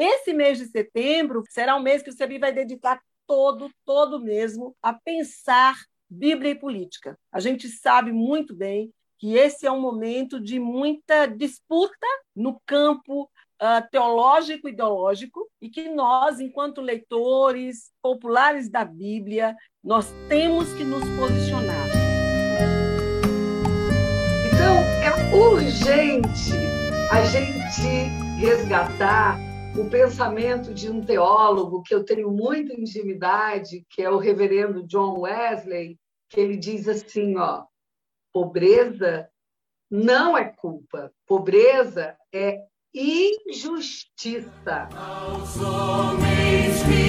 esse mês de setembro será um mês que o CEBI vai dedicar todo, todo mesmo a pensar Bíblia e política. A gente sabe muito bem que esse é um momento de muita disputa no campo uh, teológico e ideológico e que nós, enquanto leitores populares da Bíblia, nós temos que nos posicionar. Então, é urgente a gente resgatar o pensamento de um teólogo que eu tenho muita intimidade, que é o reverendo John Wesley, que ele diz assim, ó, pobreza não é culpa, pobreza é injustiça. Aos homens comprou